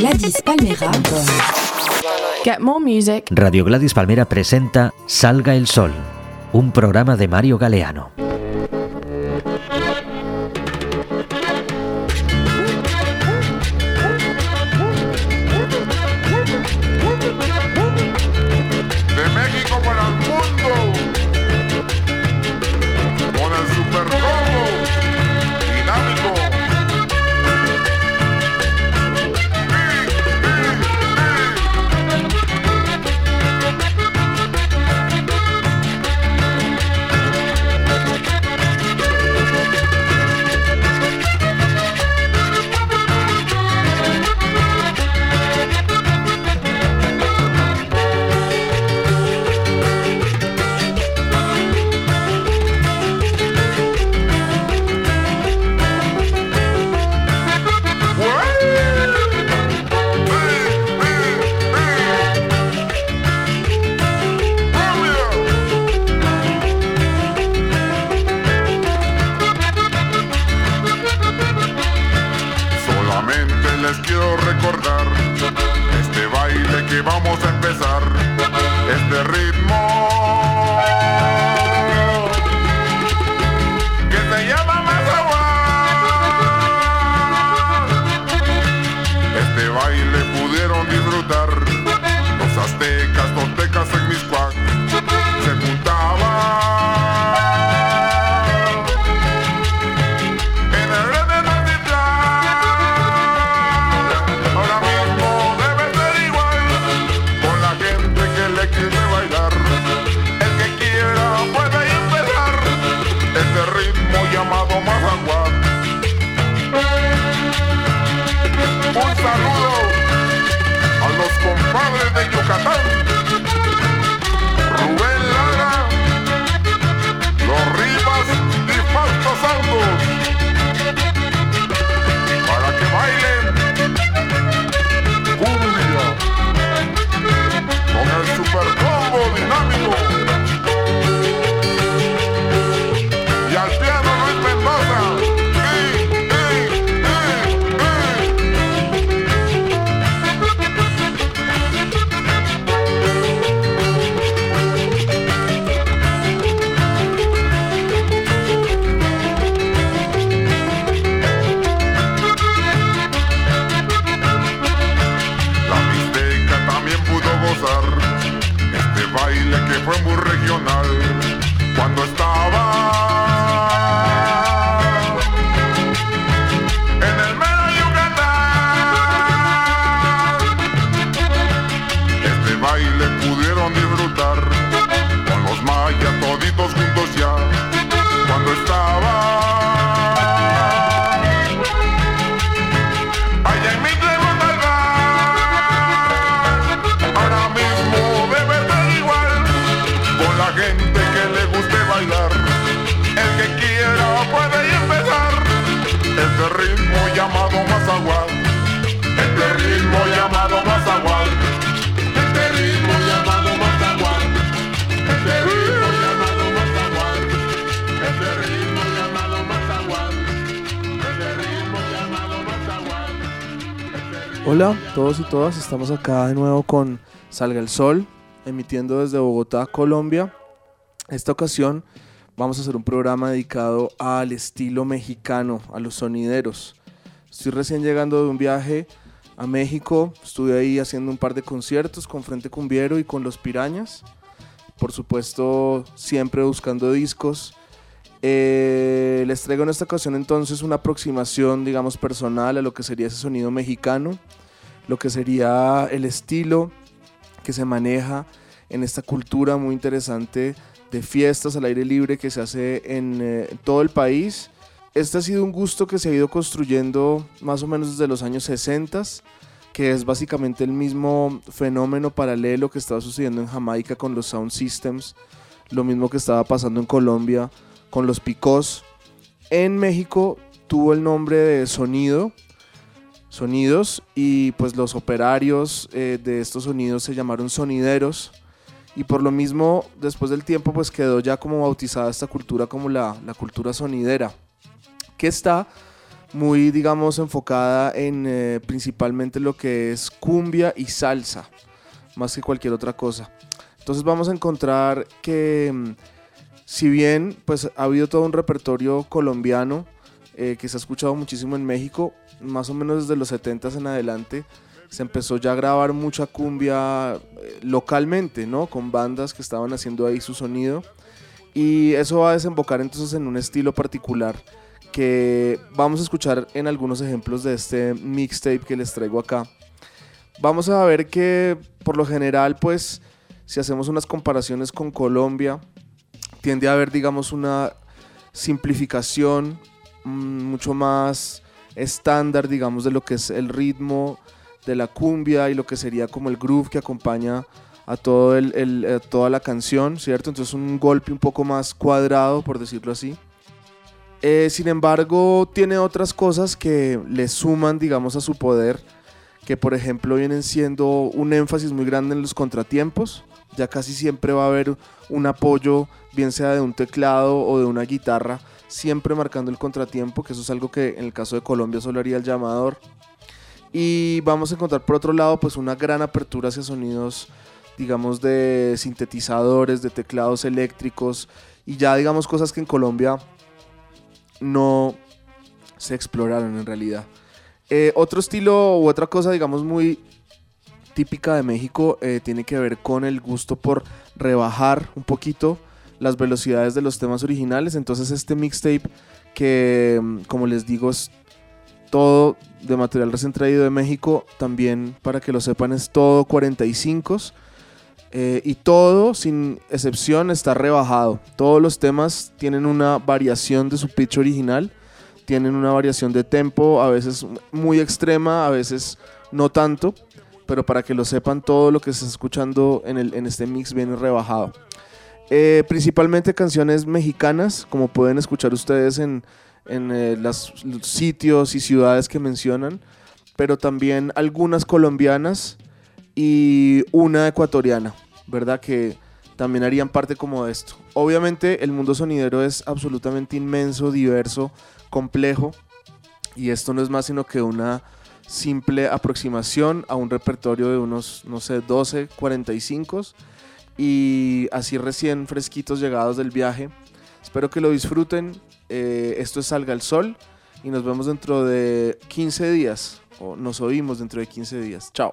Gladys Palmera. Get more music. Radio Gladys Palmera presenta Salga el Sol, un programa de Mario Galeano. Ritmo llamado Mazagual. Este ritmo llamado Mazagual. Este ritmo llamado Mazagual. Este ritmo llamado Mazagual. Este ritmo llamado Mazagual. Este ritmo llamado Mazagual. Hola, todos y todas, estamos acá de nuevo con Salga el Sol, emitiendo desde Bogotá, Colombia. Esta ocasión vamos a hacer un programa dedicado al estilo mexicano, a los sonideros. Estoy recién llegando de un viaje a México, estuve ahí haciendo un par de conciertos con Frente Cumbiero y con Los Pirañas. Por supuesto, siempre buscando discos. Eh, les traigo en esta ocasión entonces una aproximación, digamos, personal a lo que sería ese sonido mexicano, lo que sería el estilo que se maneja en esta cultura muy interesante de fiestas al aire libre que se hace en eh, todo el país. Este ha sido un gusto que se ha ido construyendo más o menos desde los años 60, que es básicamente el mismo fenómeno paralelo que estaba sucediendo en Jamaica con los sound systems, lo mismo que estaba pasando en Colombia con los picos. En México tuvo el nombre de sonido, sonidos, y pues los operarios eh, de estos sonidos se llamaron sonideros. Y por lo mismo, después del tiempo, pues quedó ya como bautizada esta cultura como la, la cultura sonidera, que está muy, digamos, enfocada en eh, principalmente lo que es cumbia y salsa, más que cualquier otra cosa. Entonces vamos a encontrar que, mm, si bien pues ha habido todo un repertorio colombiano eh, que se ha escuchado muchísimo en México, más o menos desde los 70 en adelante, se empezó ya a grabar mucha cumbia eh, localmente, ¿no? Con bandas que estaban haciendo ahí su sonido. Y eso va a desembocar entonces en un estilo particular que vamos a escuchar en algunos ejemplos de este mixtape que les traigo acá. Vamos a ver que por lo general, pues, si hacemos unas comparaciones con Colombia, tiende a haber, digamos, una simplificación mm, mucho más estándar, digamos, de lo que es el ritmo de la cumbia y lo que sería como el groove que acompaña a todo el, eh, toda la canción, ¿cierto? Entonces un golpe un poco más cuadrado, por decirlo así. Eh, sin embargo, tiene otras cosas que le suman, digamos, a su poder, que por ejemplo vienen siendo un énfasis muy grande en los contratiempos. Ya casi siempre va a haber un apoyo, bien sea de un teclado o de una guitarra, siempre marcando el contratiempo, que eso es algo que en el caso de Colombia solo haría el llamador. Y vamos a encontrar por otro lado pues una gran apertura hacia sonidos digamos de sintetizadores, de teclados eléctricos y ya digamos cosas que en Colombia no se exploraron en realidad. Eh, otro estilo u otra cosa digamos muy típica de México eh, tiene que ver con el gusto por rebajar un poquito las velocidades de los temas originales. Entonces este mixtape que como les digo es todo de material recién traído de México, también para que lo sepan es todo 45 eh, y todo, sin excepción, está rebajado. Todos los temas tienen una variación de su pitch original, tienen una variación de tempo, a veces muy extrema, a veces no tanto, pero para que lo sepan, todo lo que se está escuchando en, el, en este mix viene rebajado. Eh, principalmente canciones mexicanas, como pueden escuchar ustedes en, en eh, los sitios y ciudades que mencionan, pero también algunas colombianas y una ecuatoriana, ¿verdad? Que también harían parte como de esto. Obviamente el mundo sonidero es absolutamente inmenso, diverso, complejo, y esto no es más sino que una simple aproximación a un repertorio de unos, no sé, 12, 45 y así recién fresquitos llegados del viaje. Espero que lo disfruten, eh, esto es Salga el Sol y nos vemos dentro de 15 días, o nos oímos dentro de 15 días. Chao.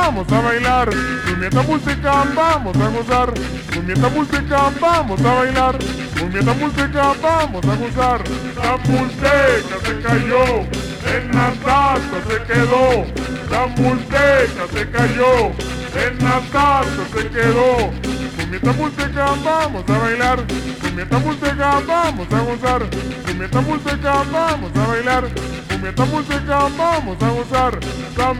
Vamos a bailar. Esta música vamos a gozar. Esta música vamos a bailar. Con esta música vamos a gozar. La música se cayó, en la taza se quedó. La música se cayó, en la taza se quedó. Esta música vamos a bailar. Esta música vamos a gozar. Esta música vamos a bailar. Con esta música vamos a gozar.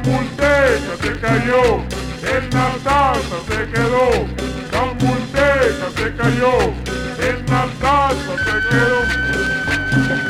Música se cayó, en la taza se quedó. Música se cayó, en la taza se quedó.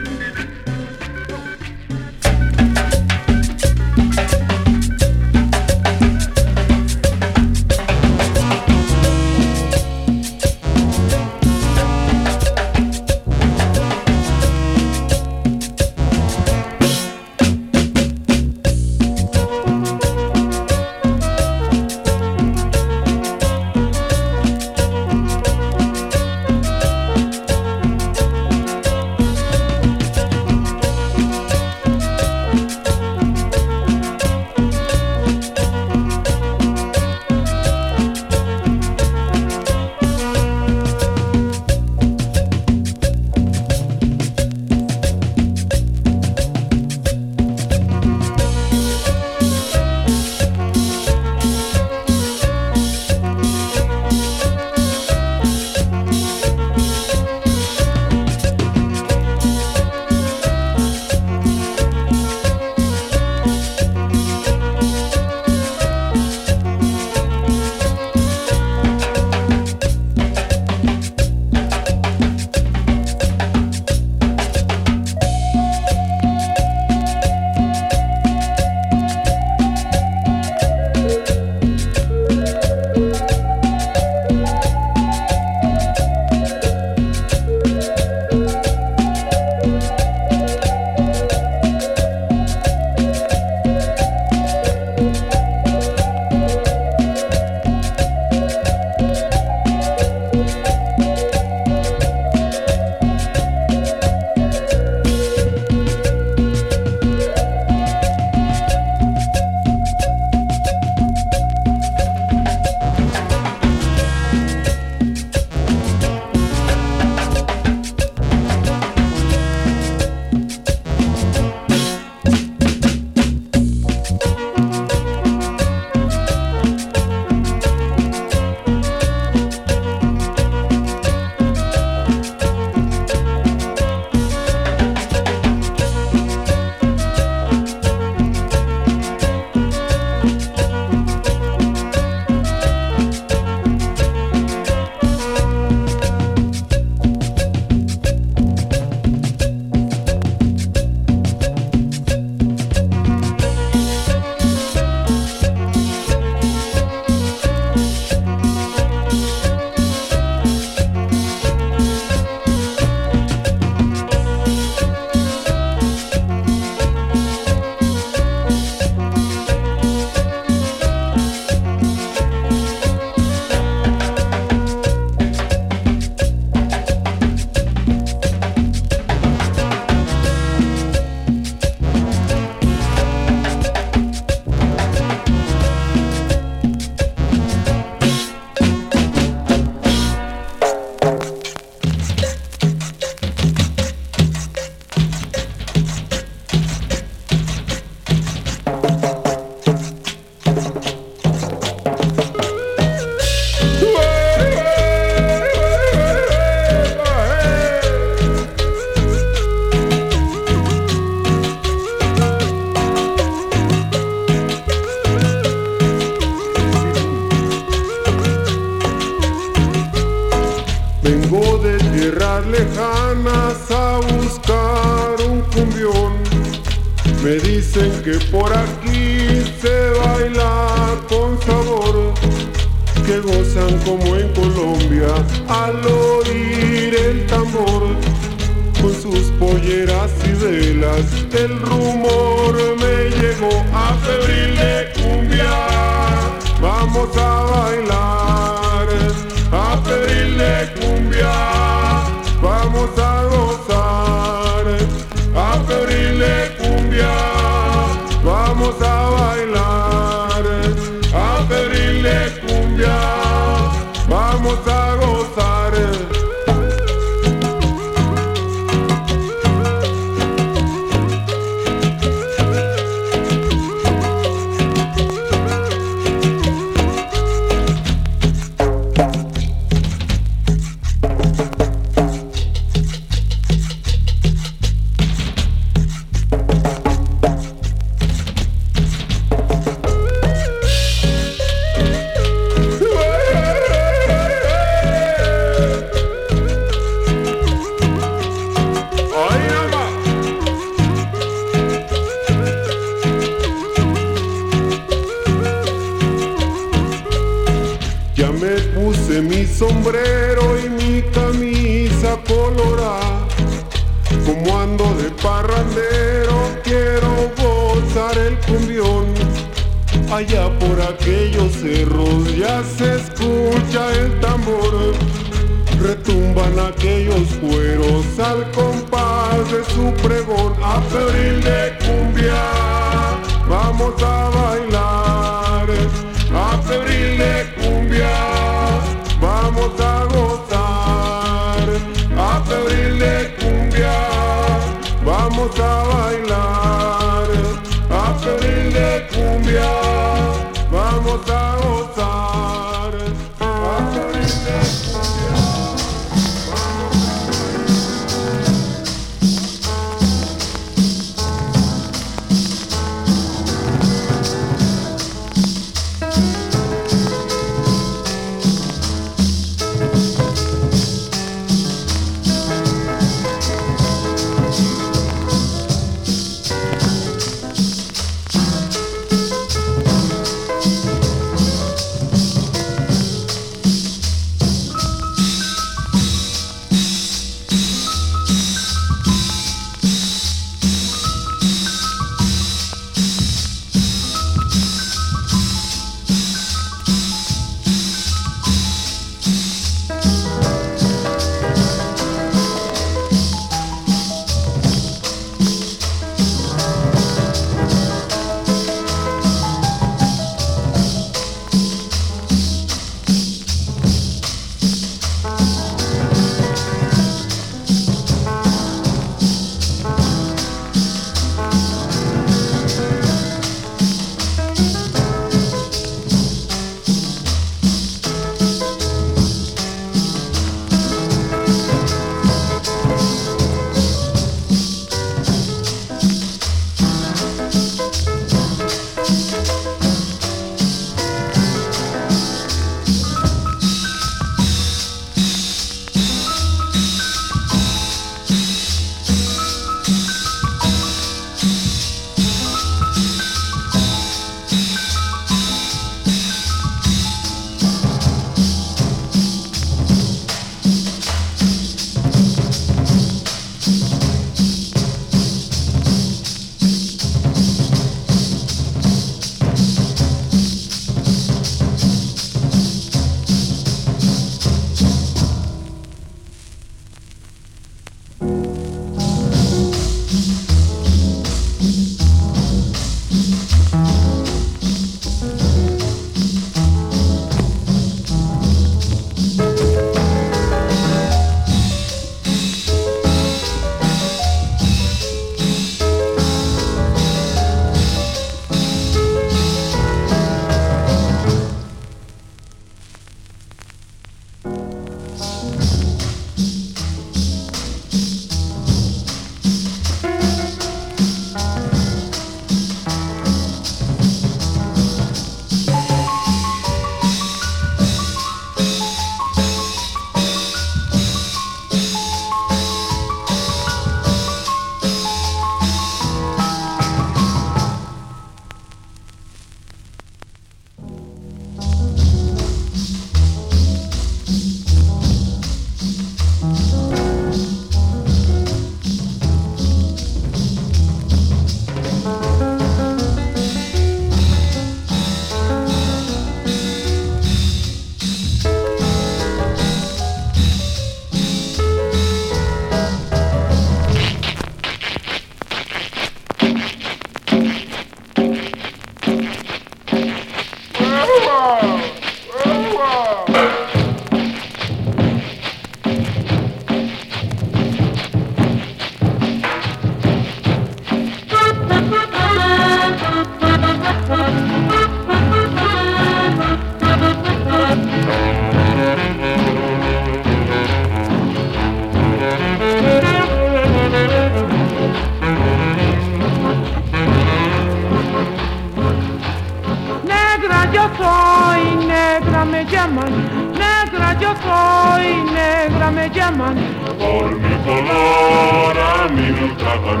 ultraman. Por mi color a mí me ultrajan,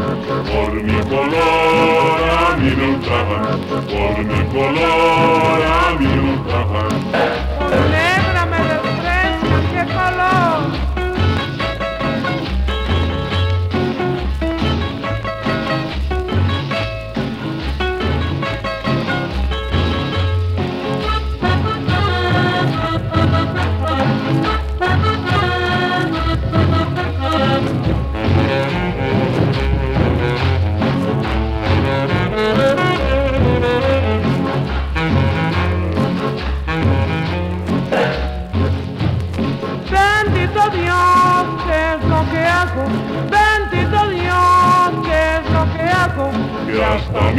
por mi color a mí me ultrajan, por mi color a mí me ultrajan.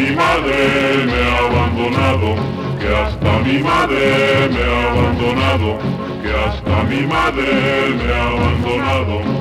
mi madre me ha abandonado, que hasta mi madre me ha abandonado, que hasta mi madre me ha abandonado.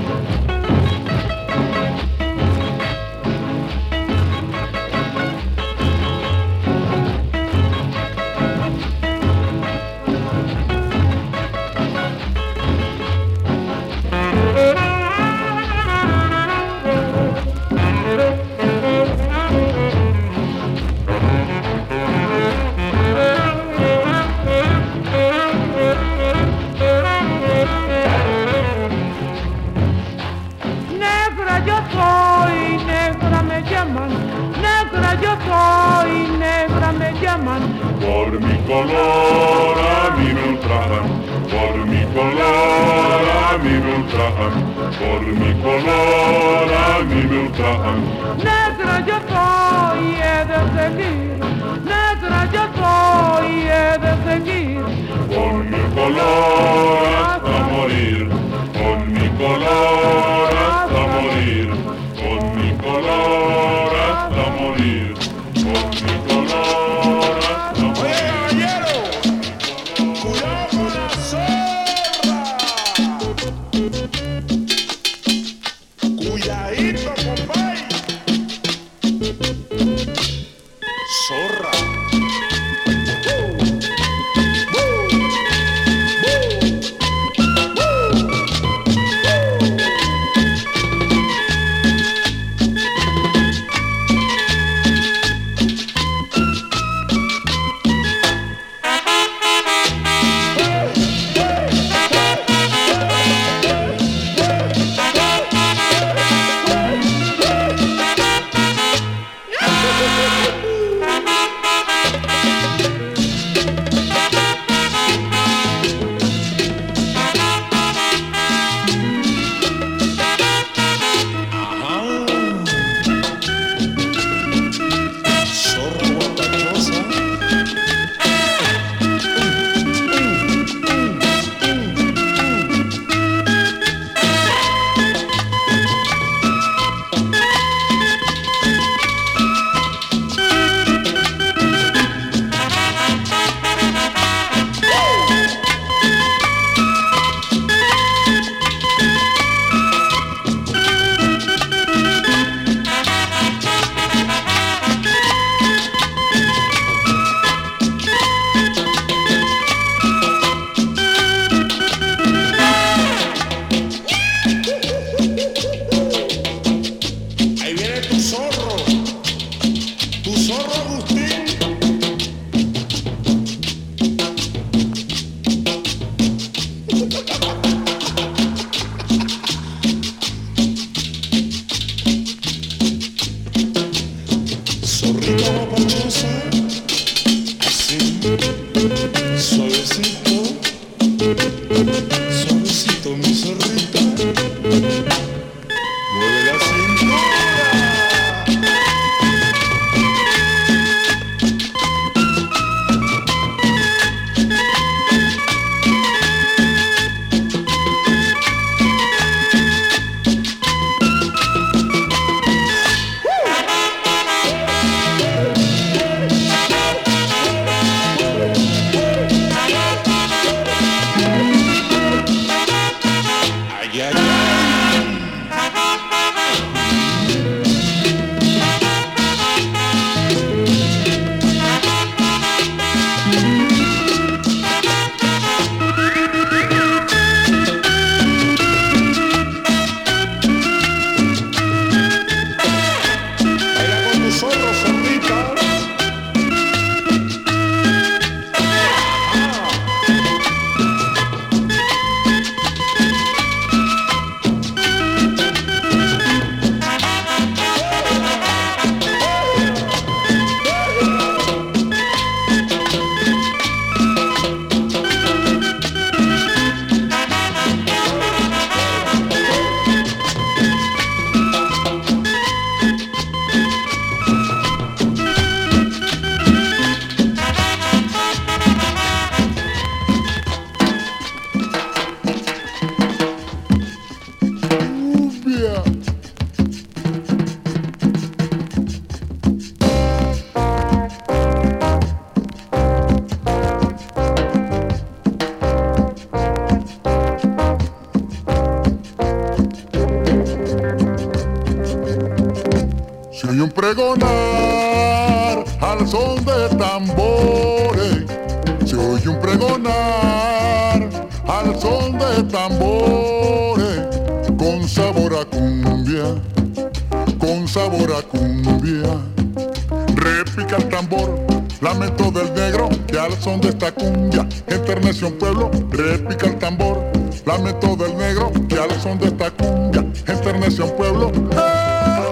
sabor a cumbia, con sabor a cumbia. Repica el tambor, lamento del negro, que al son de esta cumbia enterneció un pueblo. Repica el tambor, lamento del negro, que al son de esta cumbia enterneció un pueblo. ¡Eh!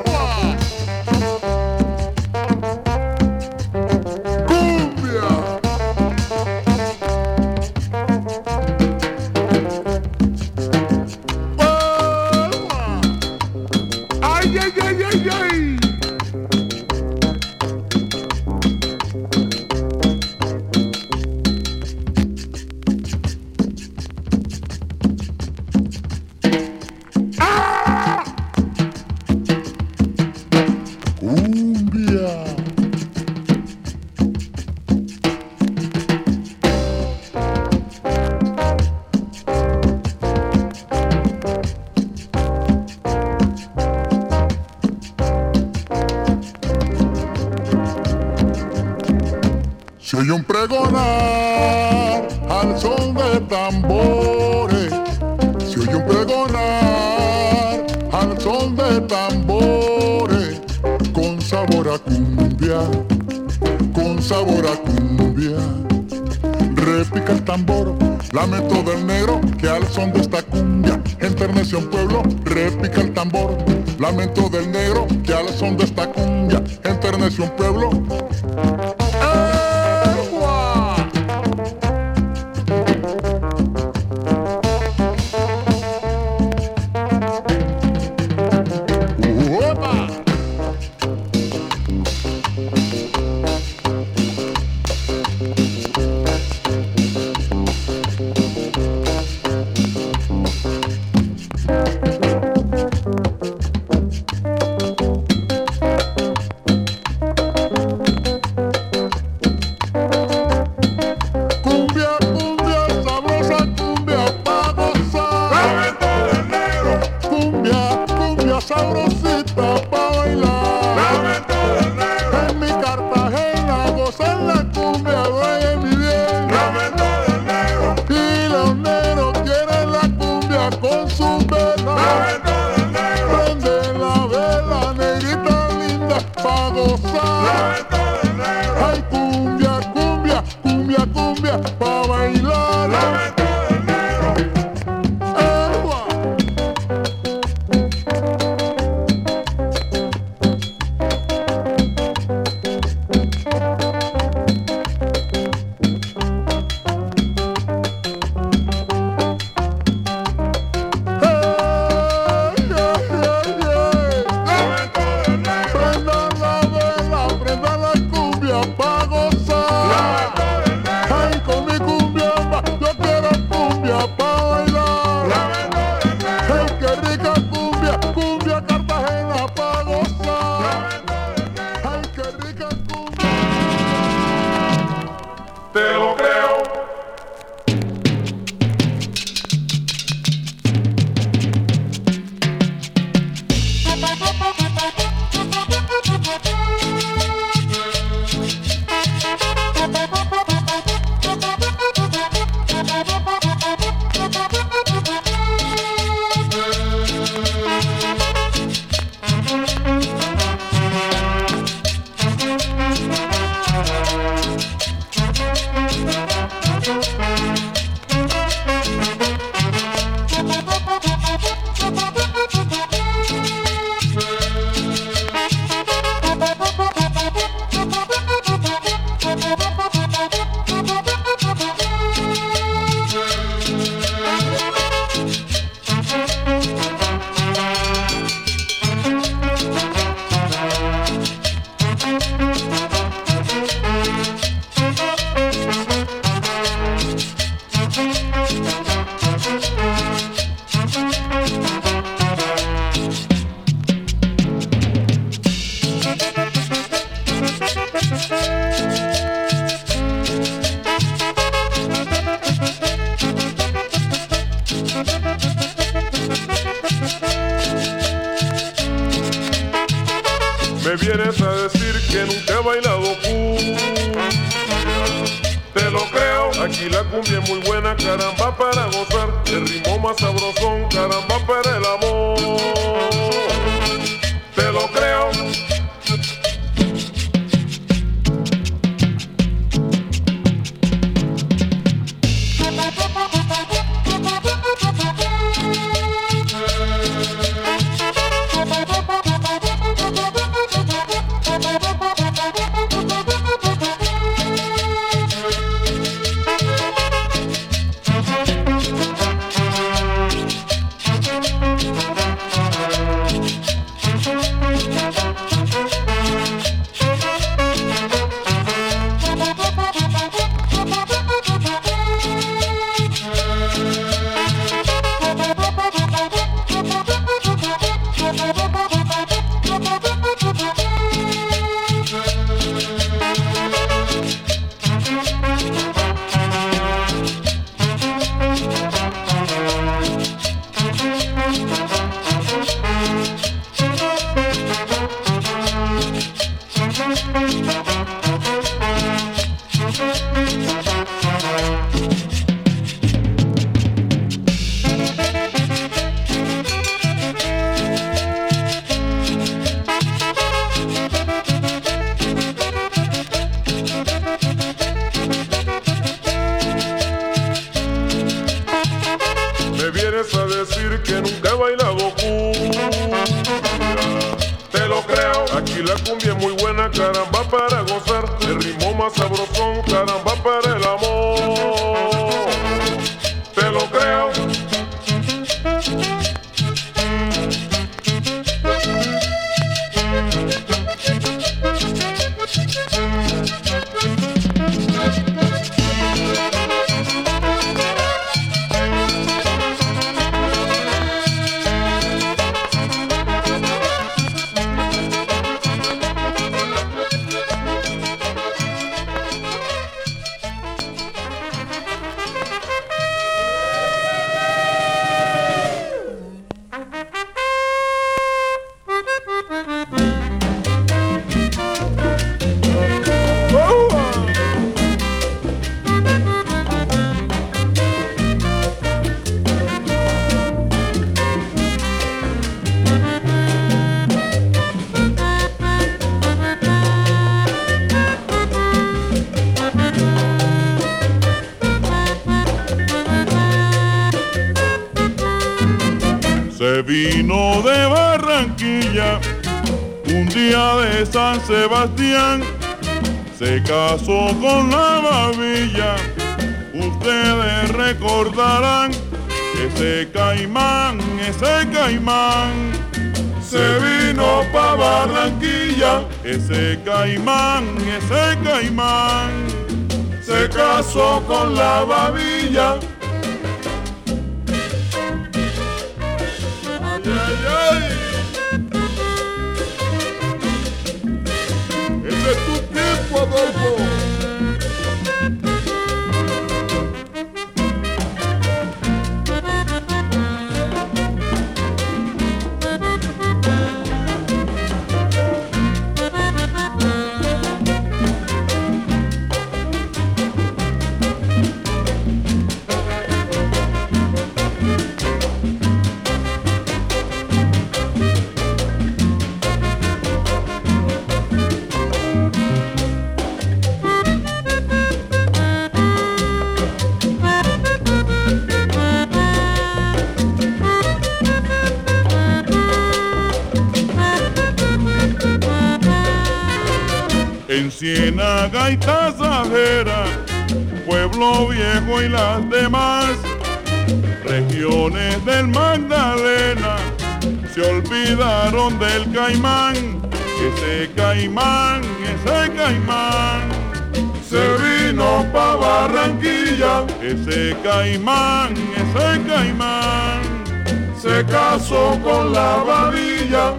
El ritmo más sabrosón, caramba, pero el amor. Toma sabroso. pasó con la babilla? Gaita Sajera, Pueblo Viejo y las demás regiones del Magdalena se olvidaron del caimán, ese caimán, ese caimán. Se vino pa' Barranquilla, ese caimán, ese caimán. Se casó con la babilla,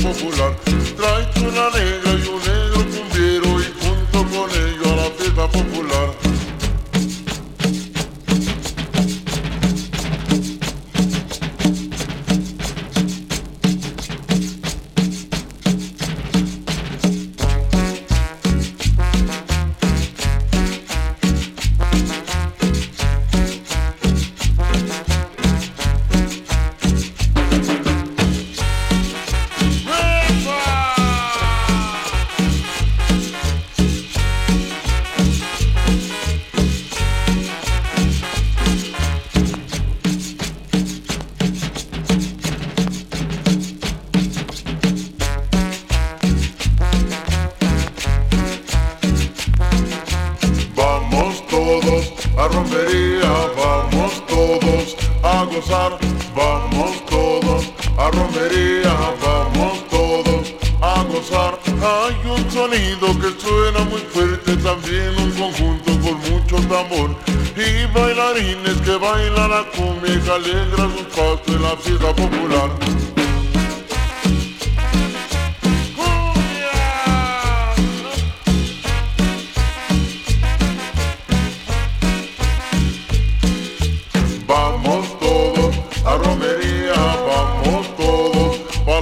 popular. Trae una negra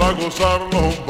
para gozarlo,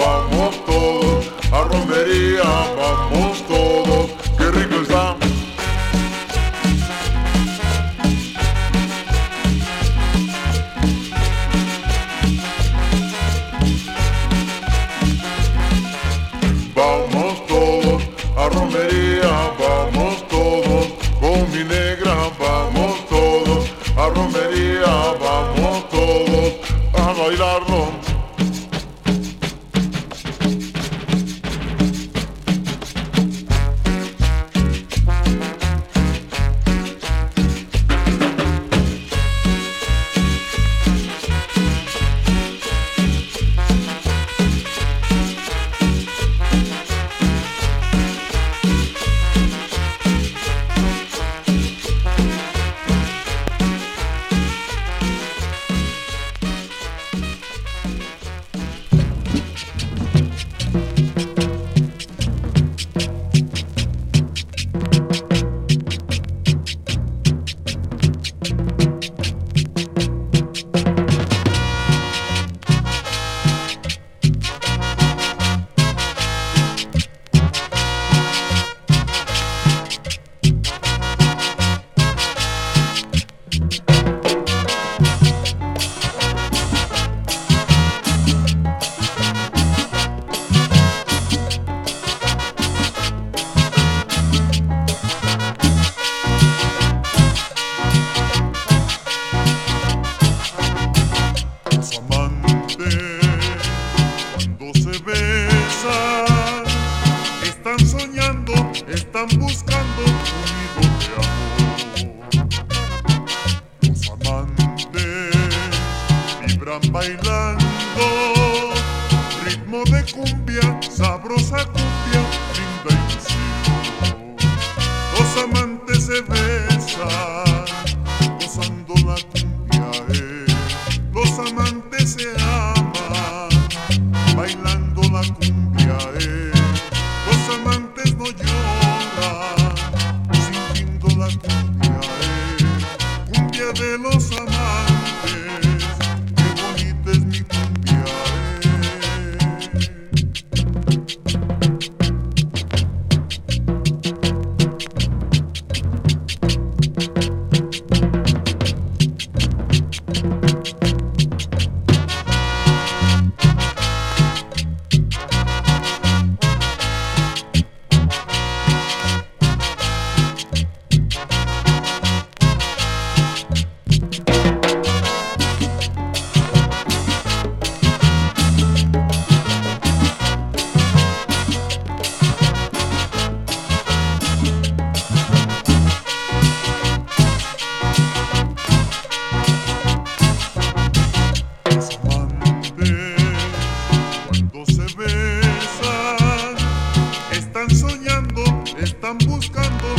están buscando